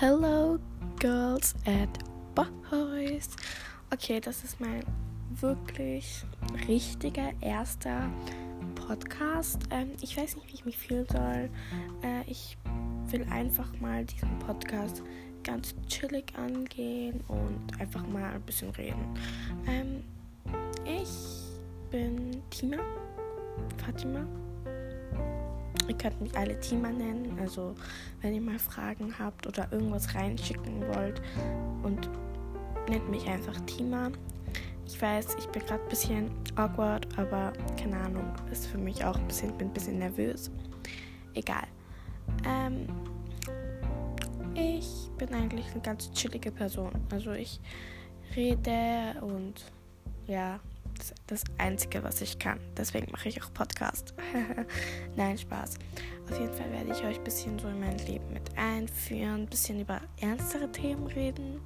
Hello, Girls and Boys. Okay, das ist mein wirklich richtiger erster Podcast. Ähm, ich weiß nicht, wie ich mich fühlen soll. Äh, ich will einfach mal diesen Podcast ganz chillig angehen und einfach mal ein bisschen reden. Ähm, ich bin Tina, Fatima. Ihr könnt mich alle Tima nennen. Also, wenn ihr mal Fragen habt oder irgendwas reinschicken wollt und nennt mich einfach Tima. Ich weiß, ich bin gerade ein bisschen awkward, aber keine Ahnung, ist für mich auch ein bisschen, bin ein bisschen nervös. Egal. Ähm, ich bin eigentlich eine ganz chillige Person. Also ich rede und ja, das, das Einzige, was ich kann. Deswegen mache ich auch Podcast. Nein, Spaß. Auf jeden Fall werde ich euch ein bisschen so in mein Leben mit einführen, ein bisschen über ernstere Themen reden,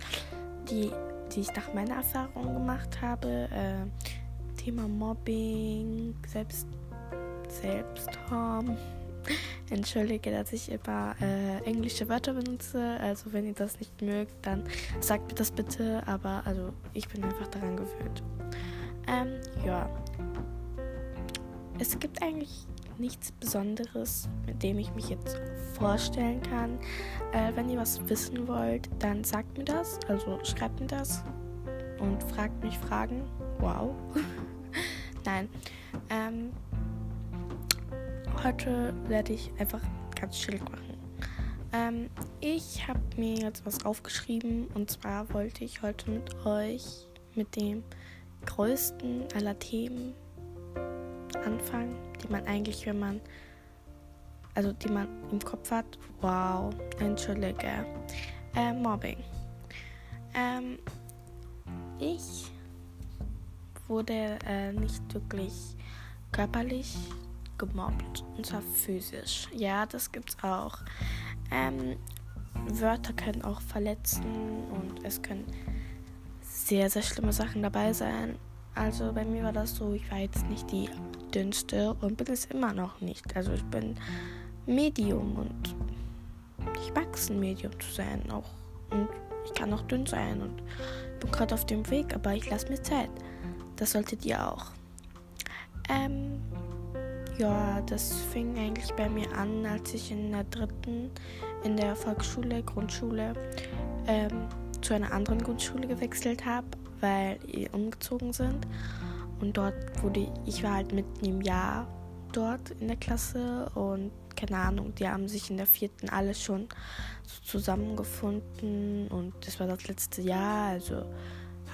die die ich nach meiner Erfahrung gemacht habe. Äh, Thema Mobbing, Selbst, Selbstharm. Entschuldige, dass ich immer äh, englische Wörter benutze. Also wenn ihr das nicht mögt, dann sagt mir das bitte. Aber also ich bin einfach daran gewöhnt. Ja. Es gibt eigentlich nichts Besonderes, mit dem ich mich jetzt vorstellen kann. Äh, wenn ihr was wissen wollt, dann sagt mir das. Also schreibt mir das und fragt mich Fragen. Wow. Nein. Ähm, heute werde ich einfach ganz chillig machen. Ähm, ich habe mir jetzt was aufgeschrieben und zwar wollte ich heute mit euch mit dem größten aller Themen anfangen, die man eigentlich, wenn man, also die man im Kopf hat, wow, entschuldige, äh, Mobbing. Ähm, ich wurde äh, nicht wirklich körperlich gemobbt, und zwar physisch. Ja, das gibt's auch. Ähm, Wörter können auch verletzen und es können sehr, sehr schlimme Sachen dabei sein. Also bei mir war das so, ich war jetzt nicht die dünnste und bin es immer noch nicht. Also ich bin Medium und ich mag ein Medium zu sein auch. Und ich kann auch dünn sein und bin gerade auf dem Weg, aber ich lasse mir Zeit. Das solltet ihr auch. Ähm, ja, das fing eigentlich bei mir an, als ich in der dritten in der Volksschule, Grundschule, ähm, zu einer anderen Grundschule gewechselt habe, weil wir umgezogen sind. Und dort wurde ich war halt mitten im Jahr dort in der Klasse und keine Ahnung, die haben sich in der vierten alle schon so zusammengefunden und das war das letzte Jahr, also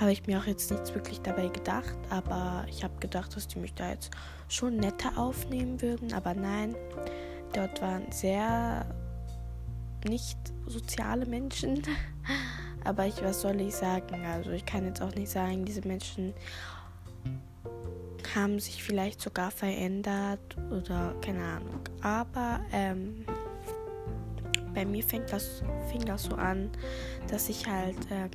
habe ich mir auch jetzt nichts wirklich dabei gedacht, aber ich habe gedacht, dass die mich da jetzt schon netter aufnehmen würden, aber nein, dort waren sehr nicht soziale Menschen. Aber ich, was soll ich sagen? Also ich kann jetzt auch nicht sagen, diese Menschen haben sich vielleicht sogar verändert oder keine Ahnung. Aber ähm, bei mir fängt das, fing das so an, dass ich halt ähm,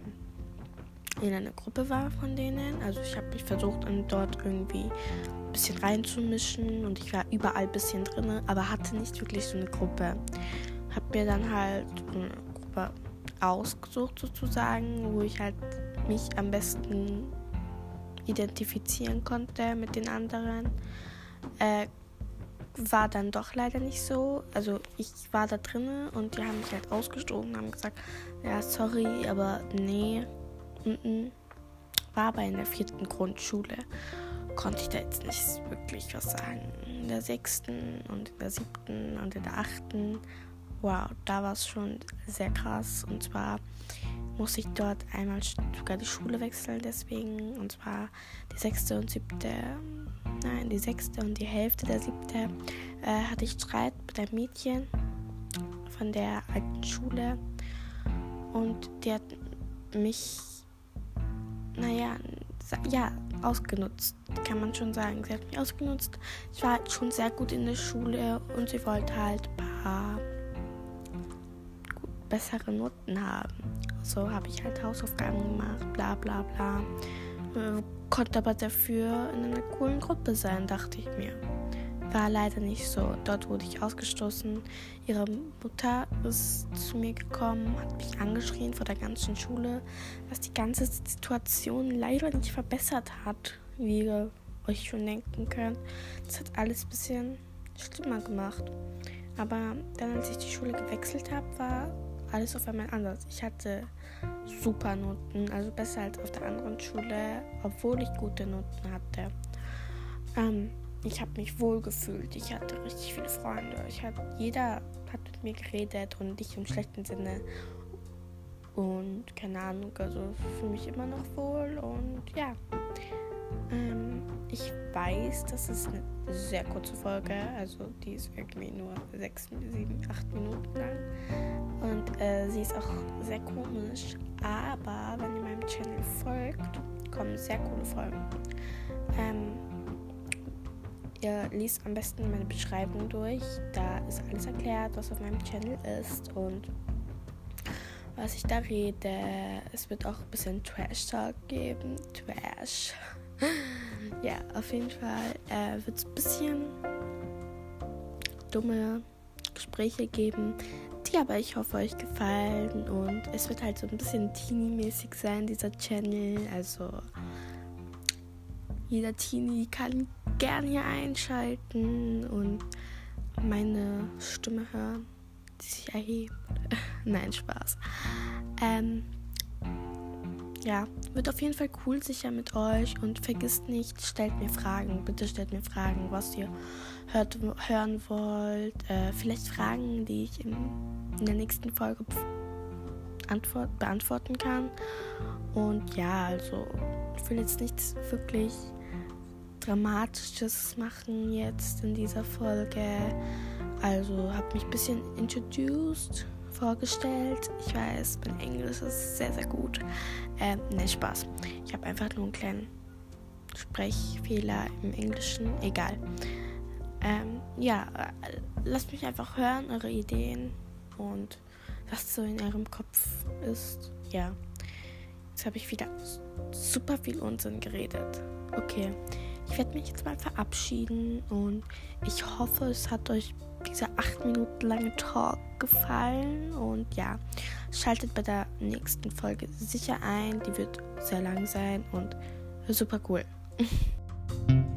in einer Gruppe war von denen. Also ich habe mich versucht, dort irgendwie ein bisschen reinzumischen und ich war überall ein bisschen drin, aber hatte nicht wirklich so eine Gruppe. Hab mir dann halt eine Gruppe ausgesucht sozusagen, wo ich halt mich am besten identifizieren konnte mit den anderen. Äh, war dann doch leider nicht so. Also ich war da drinnen und die haben mich halt ausgestoßen und haben gesagt, ja, sorry, aber nee. N -n. War aber in der vierten Grundschule. Konnte ich da jetzt nicht wirklich was sagen. In der sechsten und in der siebten und in der achten. Wow, da war es schon sehr krass. Und zwar muss ich dort einmal sogar die Schule wechseln, deswegen. Und zwar die sechste und siebte, nein, die sechste und die Hälfte der siebte äh, hatte ich Streit mit einem Mädchen von der alten Schule. Und die hat mich, naja, ja, ausgenutzt, kann man schon sagen. Sie hat mich ausgenutzt. Ich war halt schon sehr gut in der Schule und sie wollte halt ein paar bessere Noten haben. So habe ich halt Hausaufgaben gemacht, bla bla bla. Äh, konnte aber dafür in einer coolen Gruppe sein, dachte ich mir. war leider nicht so. Dort wurde ich ausgestoßen. Ihre Mutter ist zu mir gekommen, hat mich angeschrien vor der ganzen Schule, was die ganze Situation leider nicht verbessert hat, wie ihr euch schon denken könnt. Das hat alles ein bisschen schlimmer gemacht. Aber dann, als ich die Schule gewechselt habe, war alles auf einmal anders. Ich hatte super Noten, also besser als auf der anderen Schule, obwohl ich gute Noten hatte. Ähm, ich habe mich wohl gefühlt. Ich hatte richtig viele Freunde. Ich hab, jeder hat mit mir geredet und nicht im schlechten Sinne. Und keine Ahnung, also fühle mich immer noch wohl und ja. Ähm, ich weiß, das ist eine sehr kurze Folge, also die ist irgendwie nur 6, 7, 8 Minuten lang. Äh, sie ist auch sehr komisch, aber wenn ihr meinem Channel folgt, kommen sehr coole Folgen. Ähm, ihr liest am besten meine Beschreibung durch. Da ist alles erklärt, was auf meinem Channel ist und was ich da rede. Es wird auch ein bisschen Trash Talk geben. Trash. ja, auf jeden Fall äh, wird es ein bisschen dumme Gespräche geben, die aber ich hoffe euch gefallen und es wird halt so ein bisschen teeny-mäßig sein, dieser Channel. Also jeder Teenie kann gerne hier einschalten und meine Stimme hören, die sich erhebt. Nein, Spaß. Ähm, ja, wird auf jeden Fall cool sicher mit euch und vergisst nicht, stellt mir Fragen. Bitte stellt mir Fragen, was ihr hört, hören wollt. Äh, vielleicht Fragen, die ich in, in der nächsten Folge antwort, beantworten kann. Und ja, also ich will jetzt nichts wirklich Dramatisches machen jetzt in dieser Folge. Also habe mich ein bisschen introduced, vorgestellt. Ich weiß, mein Englisch ist sehr, sehr gut. Ähm, ne, Spaß. Ich habe einfach nur einen kleinen Sprechfehler im Englischen. Egal. Ähm, ja, äh, lasst mich einfach hören, eure Ideen und was so in eurem Kopf ist. Ja. Jetzt habe ich wieder super viel Unsinn geredet. Okay. Ich werde mich jetzt mal verabschieden und ich hoffe, es hat euch dieser 8 Minuten lange Talk gefallen. Und ja, schaltet bei der nächsten Folge sicher ein. Die wird sehr lang sein und super cool.